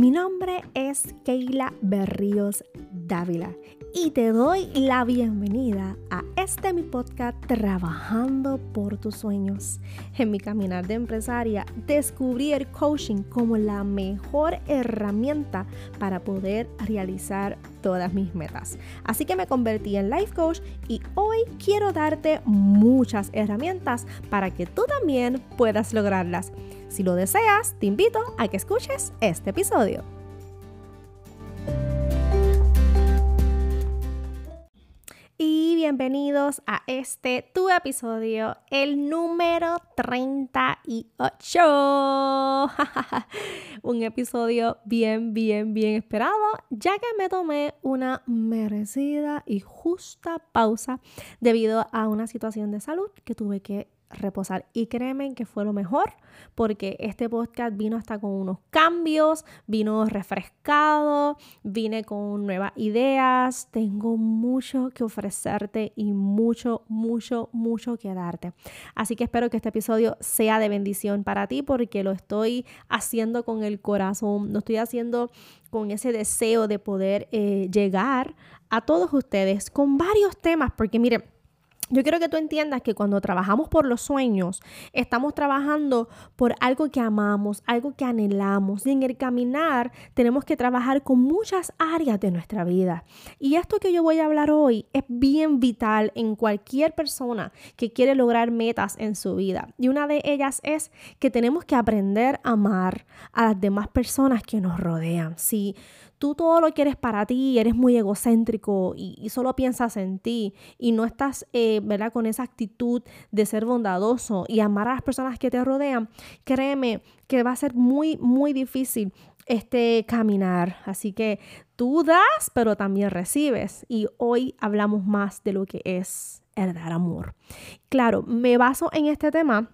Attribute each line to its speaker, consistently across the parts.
Speaker 1: Mi nombre es Keila Berríos Dávila y te doy la bienvenida a este mi podcast Trabajando por tus sueños. En mi caminar de empresaria descubrí el coaching como la mejor herramienta para poder realizar todas mis metas. Así que me convertí en life coach y hoy quiero darte muchas herramientas para que tú también puedas lograrlas. Si lo deseas, te invito a que escuches este episodio. Bienvenidos a este tu episodio, el número 38. Un episodio bien, bien, bien esperado, ya que me tomé una merecida y justa pausa debido a una situación de salud que tuve que reposar. Y créeme que fue lo mejor porque este podcast vino hasta con unos cambios, vino refrescado, vine con nuevas ideas. Tengo mucho que ofrecerte y mucho, mucho, mucho que darte. Así que espero que este episodio sea de bendición para ti porque lo estoy haciendo con el corazón, lo estoy haciendo con ese deseo de poder eh, llegar a todos ustedes con varios temas porque miren, yo quiero que tú entiendas que cuando trabajamos por los sueños, estamos trabajando por algo que amamos, algo que anhelamos. Y en el caminar tenemos que trabajar con muchas áreas de nuestra vida. Y esto que yo voy a hablar hoy es bien vital en cualquier persona que quiere lograr metas en su vida. Y una de ellas es que tenemos que aprender a amar a las demás personas que nos rodean. Si tú todo lo quieres para ti, eres muy egocéntrico y, solo piensas en ti y no estás, eh, ¿verdad? Con esa actitud de ser bondadoso y amar a las personas que te rodean, créeme que va a ser muy, muy difícil este caminar. Así que tú das, pero también recibes. Y hoy hablamos más de lo que es el dar amor. Claro, me baso en este tema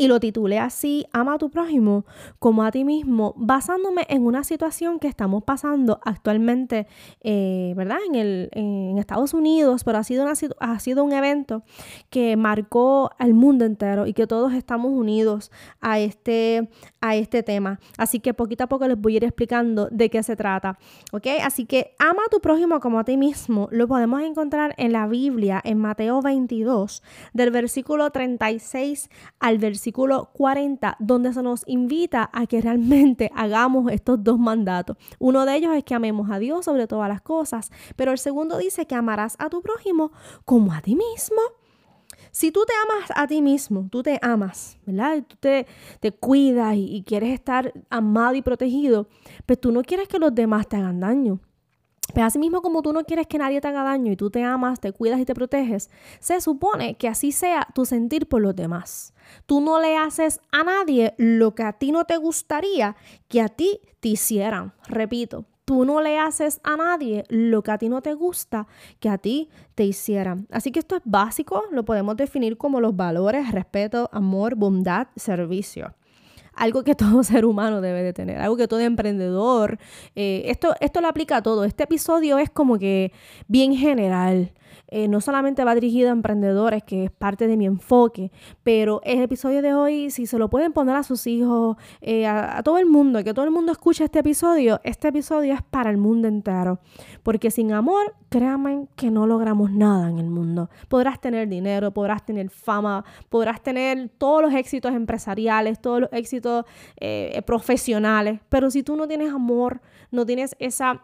Speaker 1: y lo titulé así, Ama a tu prójimo como a ti mismo, basándome en una situación que estamos pasando actualmente, eh, ¿verdad? En, el, en Estados Unidos, pero ha sido, una, ha sido un evento que marcó al mundo entero y que todos estamos unidos a este, a este tema. Así que poquito a poco les voy a ir explicando de qué se trata, ¿ok? Así que ama a tu prójimo como a ti mismo, lo podemos encontrar en la Biblia, en Mateo 22, del versículo 36 al versículo 40, donde se nos invita a que realmente hagamos estos dos mandatos. Uno de ellos es que amemos a Dios sobre todas las cosas, pero el segundo dice que amarás a tu prójimo como a ti mismo. Si tú te amas a ti mismo, tú te amas, ¿verdad? Tú te, te cuidas y, y quieres estar amado y protegido, pero pues tú no quieres que los demás te hagan daño. Pero así mismo como tú no quieres que nadie te haga daño y tú te amas, te cuidas y te proteges, se supone que así sea tu sentir por los demás. Tú no le haces a nadie lo que a ti no te gustaría que a ti te hicieran. Repito, tú no le haces a nadie lo que a ti no te gusta que a ti te hicieran. Así que esto es básico, lo podemos definir como los valores, respeto, amor, bondad, servicio algo que todo ser humano debe de tener, algo que todo emprendedor, eh, esto, esto lo aplica a todo. Este episodio es como que bien general. Eh, no solamente va dirigido a emprendedores, que es parte de mi enfoque, pero el episodio de hoy, si se lo pueden poner a sus hijos, eh, a, todo el mundo, que todo el mundo escuche este episodio, este episodio es para el mundo entero. Porque sin amor, créanme que no logramos nada en el mundo. Podrás tener dinero, podrás tener fama, podrás tener todos los éxitos empresariales, todos los éxitos eh, profesionales, pero si tú no tienes amor, no tienes esa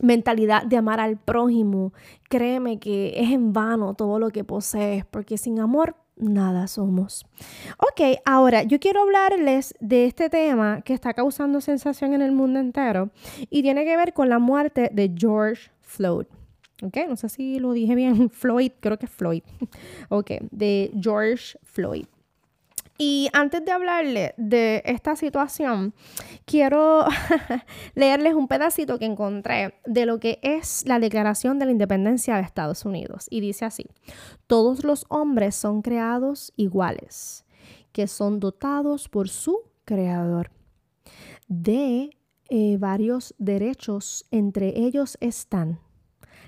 Speaker 1: mentalidad de amar al prójimo, créeme que es en vano todo lo que posees, porque sin amor nada somos. Ok, ahora yo quiero hablarles de este tema que está causando sensación en el mundo entero y tiene que ver con la muerte de George Floyd. Ok, no sé si lo dije bien, Floyd, creo que es Floyd. Ok, de George Floyd. Y antes de hablarle de esta situación, quiero leerles un pedacito que encontré de lo que es la Declaración de la Independencia de Estados Unidos. Y dice así, todos los hombres son creados iguales, que son dotados por su creador de eh, varios derechos, entre ellos están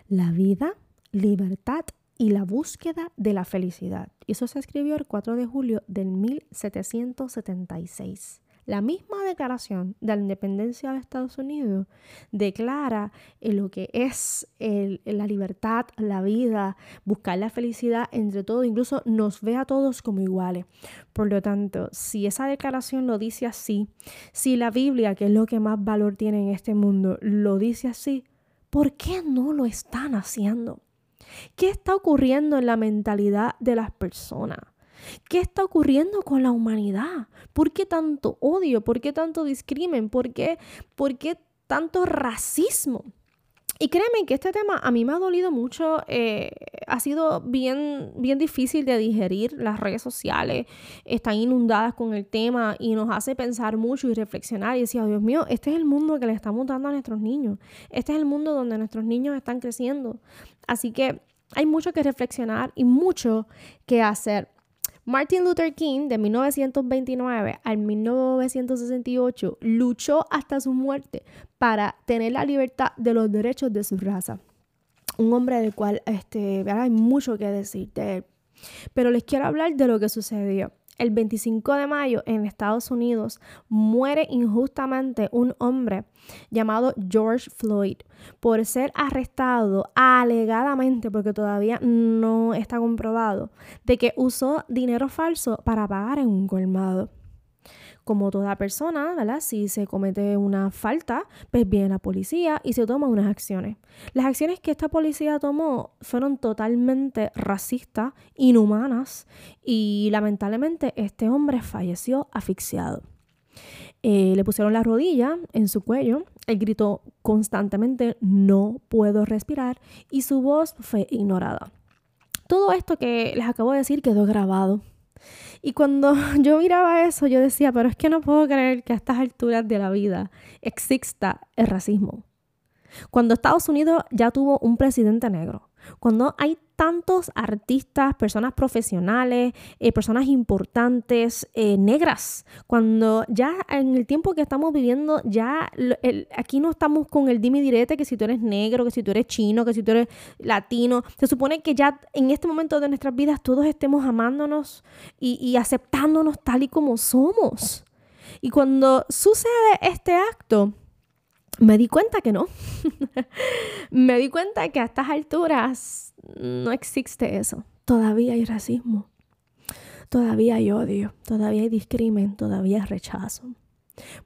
Speaker 1: la vida, libertad y la búsqueda de la felicidad. Eso se escribió el 4 de julio del 1776. La misma declaración de la independencia de Estados Unidos declara lo que es la libertad, la vida, buscar la felicidad entre todos, incluso nos ve a todos como iguales. Por lo tanto, si esa declaración lo dice así, si la Biblia, que es lo que más valor tiene en este mundo, lo dice así, ¿por qué no lo están haciendo? ¿Qué está ocurriendo en la mentalidad de las personas? ¿Qué está ocurriendo con la humanidad? ¿Por qué tanto odio? ¿Por qué tanto discrimen? ¿Por qué, por qué tanto racismo? Y créeme que este tema a mí me ha dolido mucho, eh, ha sido bien, bien difícil de digerir. Las redes sociales están inundadas con el tema y nos hace pensar mucho y reflexionar. Y decía, Dios mío, este es el mundo que le estamos dando a nuestros niños. Este es el mundo donde nuestros niños están creciendo. Así que hay mucho que reflexionar y mucho que hacer. Martin Luther King, de 1929 al 1968, luchó hasta su muerte para tener la libertad de los derechos de su raza. Un hombre del cual este, hay mucho que decir de él. Pero les quiero hablar de lo que sucedió el 25 de mayo en Estados Unidos muere injustamente un hombre llamado George Floyd por ser arrestado alegadamente, porque todavía no está comprobado, de que usó dinero falso para pagar en un colmado como toda persona. Si se comete una falta, pues viene la policía y se toman unas acciones. Las acciones que esta policía tomó fueron totalmente racistas, inhumanas y lamentablemente este hombre falleció asfixiado. Eh, le pusieron la rodilla en su cuello, él gritó constantemente, no puedo respirar y su voz fue ignorada. Todo esto que les acabo de decir quedó grabado y cuando yo miraba eso, yo decía, pero es que no puedo creer que a estas alturas de la vida exista el racismo. Cuando Estados Unidos ya tuvo un presidente negro, cuando hay tantos artistas, personas profesionales, eh, personas importantes, eh, negras, cuando ya en el tiempo que estamos viviendo, ya aquí no estamos con el dime direte que si tú eres negro, que si tú eres chino, que si tú eres latino, se supone que ya en este momento de nuestras vidas todos estemos amándonos y, y aceptándonos tal y como somos. Y cuando sucede este acto, me di cuenta que no. me di cuenta que a estas alturas no existe eso. Todavía hay racismo. Todavía hay odio. Todavía hay discrimen. Todavía hay rechazo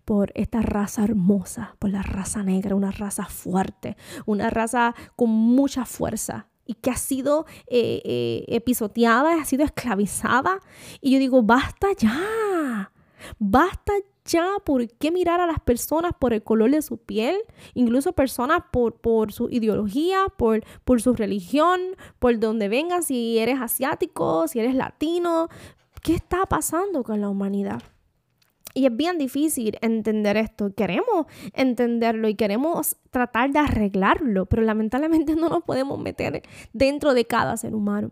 Speaker 1: por esta raza hermosa, por la raza negra, una raza fuerte, una raza con mucha fuerza y que ha sido eh, eh, ha sido esclavizada. Y yo digo, basta ya, basta ya, ¿por qué mirar a las personas por el color de su piel? Incluso personas por, por su ideología, por, por su religión, por donde vengan, si eres asiático, si eres latino. ¿Qué está pasando con la humanidad? Y es bien difícil entender esto. Queremos entenderlo y queremos tratar de arreglarlo, pero lamentablemente no nos podemos meter dentro de cada ser humano.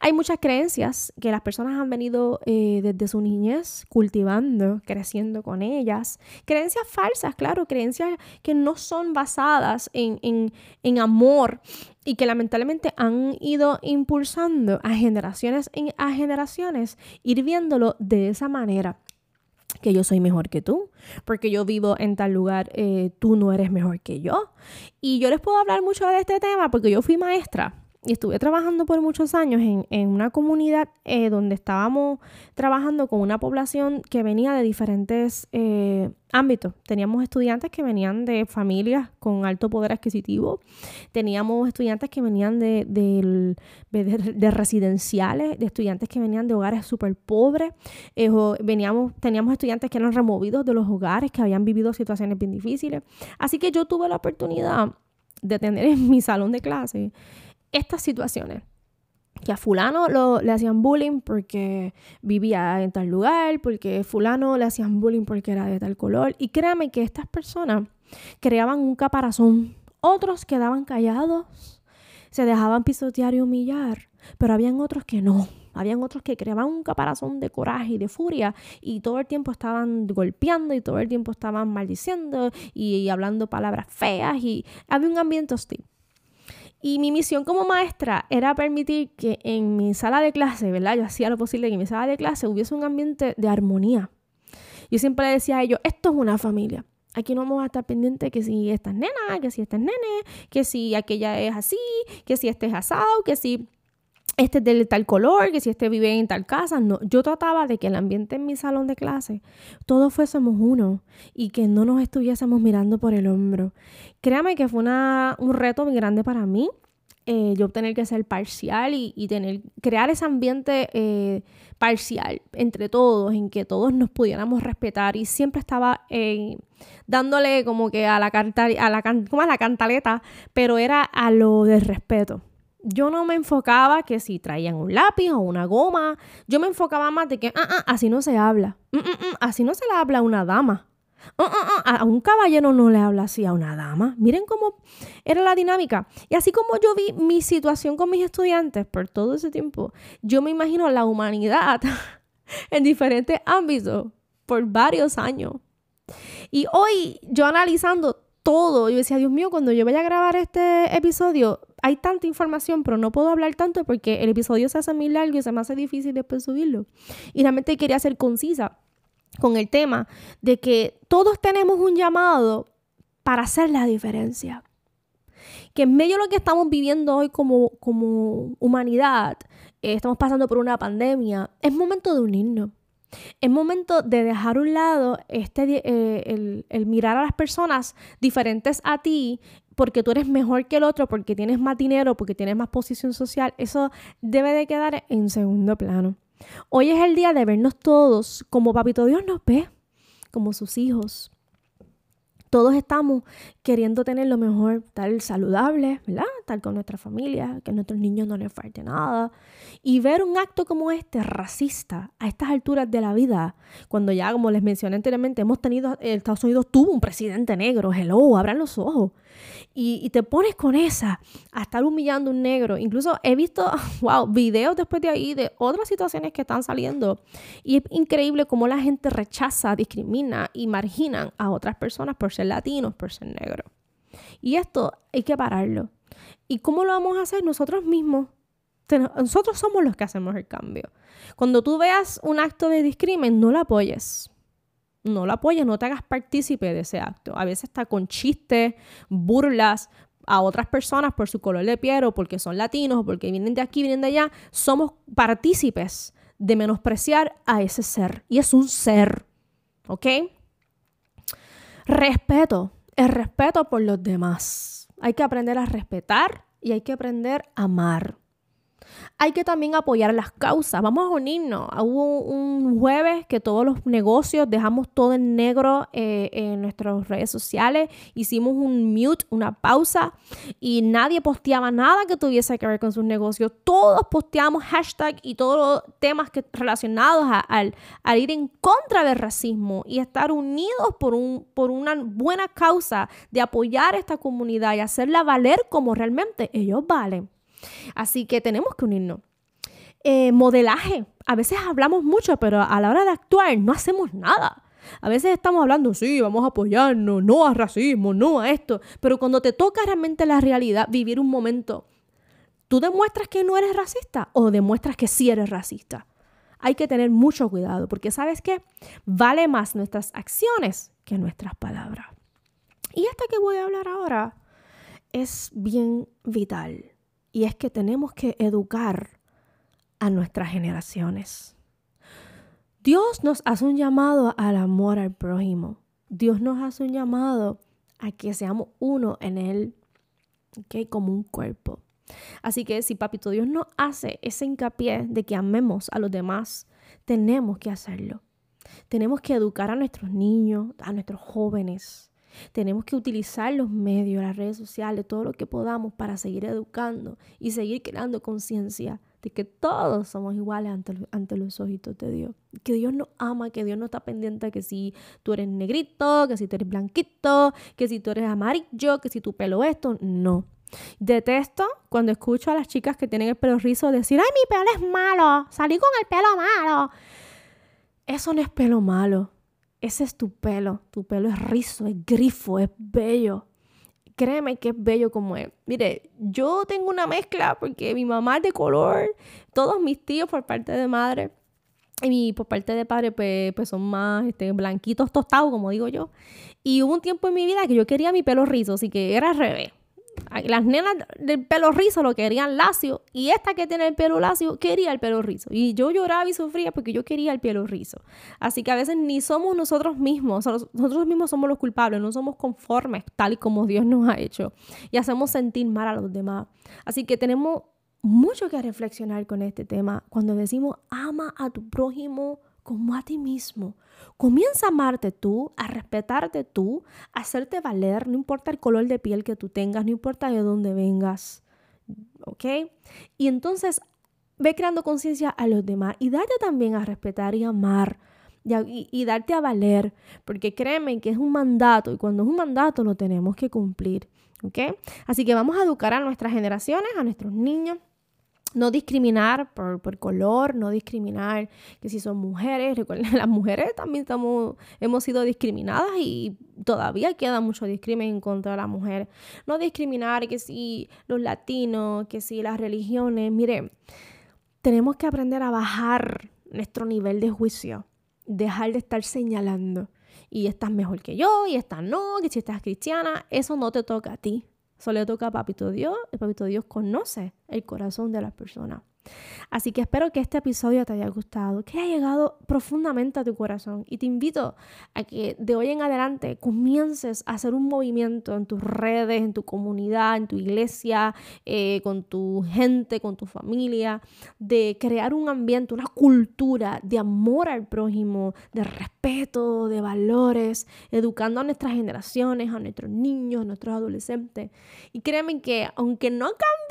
Speaker 1: Hay muchas creencias que las personas han venido eh, desde su niñez cultivando, creciendo con ellas. Creencias falsas, claro, creencias que no son basadas en, amor y que lamentablemente han ido impulsando a generaciones a generaciones, ir viéndolo de esa manera que yo soy mejor que tú, porque yo vivo en tal lugar, eh, tú no eres mejor que yo. Y yo les puedo hablar mucho de este tema porque yo fui maestra y estuve trabajando por muchos años en, una comunidad eh, donde estábamos trabajando con una población que venía de diferentes eh, ámbitos. Teníamos estudiantes que venían de familias con alto poder adquisitivo, teníamos estudiantes que venían de, de, residenciales, de estudiantes que venían de hogares súper pobres, eh, veníamos, teníamos estudiantes que eran removidos de los hogares, que habían vivido situaciones bien difíciles. Así que yo tuve la oportunidad de tener en mi salón de clase estas situaciones. Que a fulano lo, le hacían bullying porque vivía en tal lugar, porque fulano le hacían bullying porque era de tal color. Y créame que estas personas creaban un caparazón. Otros quedaban callados, se dejaban pisotear y humillar, pero habían otros que no. Habían otros que creaban un caparazón de coraje y de furia y todo el tiempo estaban golpeando y todo el tiempo estaban maldiciendo y, y hablando palabras feas y había un ambiente hostil. Y mi misión como maestra era permitir que en mi sala de clase, ¿verdad? Yo hacía lo posible que en mi sala de clase hubiese un ambiente de armonía. Yo siempre decía a ellos, esto es una familia. Aquí no vamos a estar pendientes que si esta es nena, que si esta es nene, que si aquella es así, que si este es asado, que si este es de tal color, que si este vive en tal casa. No, yo trataba de que el ambiente en mi salón de clase, todos fuésemos uno y que no nos estuviésemos mirando por el hombro. Créame que fue una, un reto muy grande para mí. Eh, yo tener que ser parcial y, tener, crear ese ambiente eh, parcial entre todos, en que todos nos pudiéramos respetar y siempre estaba eh, dándole como que a la, a la, la cantaleta, pero era a lo del respeto yo no me enfocaba que si traían un lápiz o una goma, yo me enfocaba más de que, ah, ah, así no se habla, mm, mm, mm, así no se le habla a una dama. a un caballero no le habla así a una dama. Miren cómo era la dinámica. Y así como yo vi mi situación con mis estudiantes por todo ese tiempo, yo me imagino la humanidad en diferentes ámbitos por varios años. Y hoy yo analizando todo. Yo decía, Dios mío, cuando yo vaya a grabar este episodio, hay tanta información, pero no puedo hablar tanto porque el episodio se hace muy largo y se me hace difícil después subirlo. Y realmente quería ser concisa con el tema de que todos tenemos un llamado para hacer la diferencia. Que en medio de lo que estamos viviendo hoy como, como humanidad, eh, estamos pasando por una pandemia, es momento de unirnos. Es momento de dejar a un lado este, eh, el, mirar a las personas diferentes a ti porque tú eres mejor que el otro, porque tienes más dinero, porque tienes más posición social. Eso debe de quedar en segundo plano. Hoy es el día de vernos todos como Papito Dios nos ve, como sus hijos, todos estamos queriendo tener lo mejor, estar saludable, ¿verdad? Estar con nuestra familia, que a nuestros niños no les falte nada. Y ver un acto como este, racista, a estas alturas de la vida, cuando ya, como les mencioné anteriormente, hemos tenido, Estados Unidos tuvo un presidente negro, hello, abran los ojos. Y, te pones con esa, a estar humillando a un negro. Incluso he visto, wow, videos después de ahí de otras situaciones que están saliendo. Y es increíble cómo la gente rechaza, discrimina y margina a otras personas por ser latinos, por ser negros. Y esto hay que pararlo. ¿Y cómo lo vamos a hacer? Nosotros mismos. Nosotros somos los que hacemos el cambio. Cuando tú veas un acto de discrimen, no lo apoyes. No lo apoyes, no te hagas partícipe de ese acto. A veces está con chistes, burlas a otras personas por su color de piel o porque son latinos o porque vienen de aquí, vienen de allá. Somos partícipes de menospreciar a ese ser. Y es un ser. ¿Ok? Respeto, el respeto por los demás. Hay que aprender a respetar y hay que aprender a amar. Hay que también apoyar las causas. Vamos a unirnos. Hubo un jueves que todos los negocios dejamos todo en negro eh, en nuestras redes sociales. Hicimos un mute, una pausa y nadie posteaba nada que tuviese que ver con sus negocios. Todos posteamos hashtag y todos los temas que, relacionados al, ir en contra del racismo y estar unidos por, por una buena causa de apoyar a esta comunidad y hacerla valer como realmente ellos valen. Así que tenemos que unirnos. Eh, modelaje. A veces hablamos mucho, pero a la hora de actuar no hacemos nada. A veces estamos hablando, sí, vamos a apoyarnos, no a racismo, no a esto. Pero cuando te toca realmente la realidad, vivir un momento, ¿tú demuestras que no eres racista o demuestras que sí eres racista? Hay que tener mucho cuidado porque sabes qué? Vale más nuestras acciones que nuestras palabras. Y esta que voy a hablar ahora es bien vital y es que tenemos que educar a nuestras generaciones. Dios nos hace un llamado al amor al prójimo. Dios nos hace un llamado a que seamos uno en Él, ¿okay? como un cuerpo. Así que si Papito Dios nos hace ese hincapié de que amemos a los demás, tenemos que hacerlo. Tenemos que educar a nuestros niños, a nuestros jóvenes, tenemos que utilizar los medios, las redes sociales, todo lo que podamos para seguir educando y seguir creando conciencia de que todos somos iguales ante, ante, los ojitos de Dios. Que Dios nos ama, que Dios no está pendiente que si tú eres negrito, que si tú eres blanquito, que si tú eres amarillo, que si tu pelo esto. No. Detesto cuando escucho a las chicas que tienen el pelo rizo decir, ay, mi pelo es malo, salí con el pelo malo. Eso no es pelo malo. Ese es tu pelo. Tu pelo es rizo, es grifo, es bello. Créeme que es bello como es. Mire, yo tengo una mezcla porque mi mamá es de color, todos mis tíos por parte de madre Y mi, por parte de padre, pues, pues son más este, blanquitos tostados, como digo yo. Y hubo un tiempo en mi vida que yo quería mi pelo rizo, así que era al revés. Las nenas del pelo rizo lo querían lacio y esta que tiene el pelo lacio quería el pelo rizo. Y yo lloraba y sufría porque yo quería el pelo rizo. Así que a veces ni somos nosotros mismos, nosotros mismos somos los culpables, no somos conformes tal y como Dios nos ha hecho y hacemos sentir mal a los demás. Así que tenemos mucho que reflexionar con este tema cuando decimos ama a tu prójimo como a ti mismo. Comienza a amarte tú, a respetarte tú, a hacerte valer, no importa el color de piel que tú tengas, no importa de dónde vengas. ¿Ok? Y entonces ve creando conciencia a los demás y date también a respetar y amar. Y, y, darte a valer, porque créeme que es un mandato y cuando es un mandato lo tenemos que cumplir, ¿ok? Así que vamos a educar a nuestras generaciones, a nuestros niños, no discriminar por, por, color, no discriminar que si son mujeres, recuerden, las mujeres también estamos, hemos sido discriminadas y todavía queda mucho discrimen contra la mujer. No discriminar que si los latinos, que si las religiones, mire, tenemos que aprender a bajar nuestro nivel de juicio, dejar de estar señalando y estás mejor que yo y estás no, que si estás cristiana, eso no te toca a ti. Eso le toca a Papito Dios. El Papito Dios conoce el corazón de las personas. Así que espero que este episodio te haya gustado, que haya llegado profundamente a tu corazón y te invito a que de hoy en adelante comiences a hacer un movimiento en tus redes, en tu comunidad, en tu iglesia, eh, con tu gente, con tu familia, de crear un ambiente, una cultura de amor al prójimo, de respeto, de valores, educando a nuestras generaciones, a nuestros niños, a nuestros adolescentes. Y créeme que aunque no cambiemos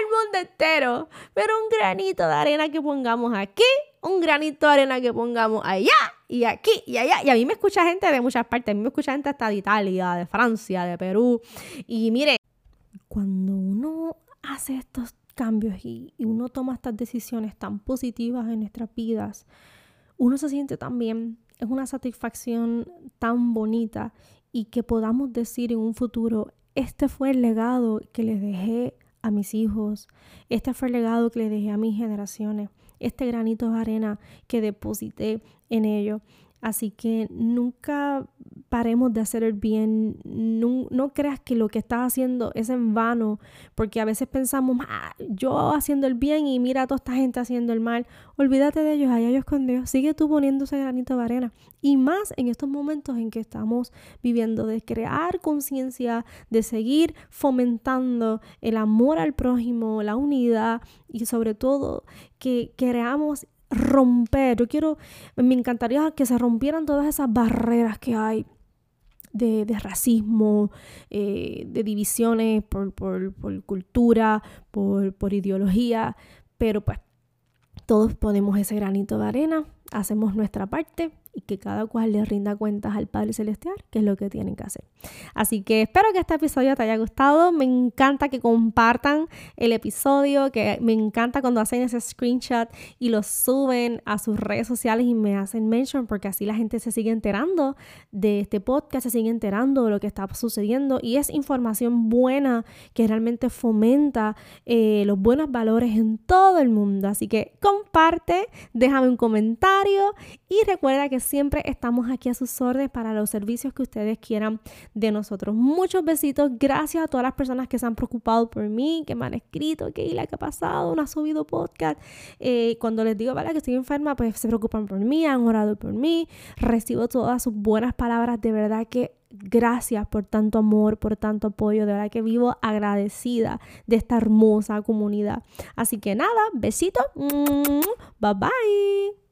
Speaker 1: el mundo entero, pero un granito de arena que pongamos aquí, un granito de arena que pongamos allá y aquí y allá. Y a mí me escucha gente de muchas partes. A mí me escucha gente hasta de Italia, de Francia, de Perú. Y mire, cuando uno hace estos cambios y, y uno toma estas decisiones tan positivas en nuestras vidas, uno se siente tan bien. Es una satisfacción tan bonita y que podamos decir en un futuro, este fue el legado que les dejé a mis hijos. Este fue el legado que le dejé a mis generaciones. Este granito de arena que deposité en ellos. Así que nunca paremos de hacer el bien. No, creas que lo que estás haciendo es en vano, porque a veces pensamos, ah, yo haciendo el bien y mira a toda esta gente haciendo el mal. Olvídate de ellos, allá ellos con Dios. Sigue tú poniendo ese granito de arena. Y más en estos momentos en que estamos viviendo, de crear conciencia, de seguir fomentando el amor al prójimo, la unidad y sobre todo que creamos romper, yo quiero, me encantaría que se rompieran todas esas barreras que hay de, racismo, eh, de divisiones por, por, por cultura, por, por ideología, pero pues todos ponemos ese granito de arena, hacemos nuestra parte y que cada cual le rinda cuentas al Padre Celestial, que es lo que tienen que hacer. Así que espero que este episodio te haya gustado. Me encanta que compartan el episodio, que me encanta cuando hacen ese screenshot y lo suben a sus redes sociales y me hacen mention, porque así la gente se sigue enterando de este podcast, se sigue enterando de lo que está sucediendo y es información buena que realmente fomenta eh, los buenos valores en todo el mundo. Así que comparte, déjame un comentario y recuerda que siempre estamos aquí a sus órdenes para los servicios que ustedes quieran de nosotros. Muchos besitos. Gracias a todas las personas que se han preocupado por mí, que me han escrito, que la que ha pasado, no ha subido podcast. Eh, cuando les digo, ¿vale? Que estoy enferma, pues se preocupan por mí, han orado por mí. Recibo todas sus buenas palabras. De verdad que Gracias por tanto amor, por tanto apoyo. De verdad que vivo agradecida de esta hermosa comunidad. Así que nada, besitos. Bye bye.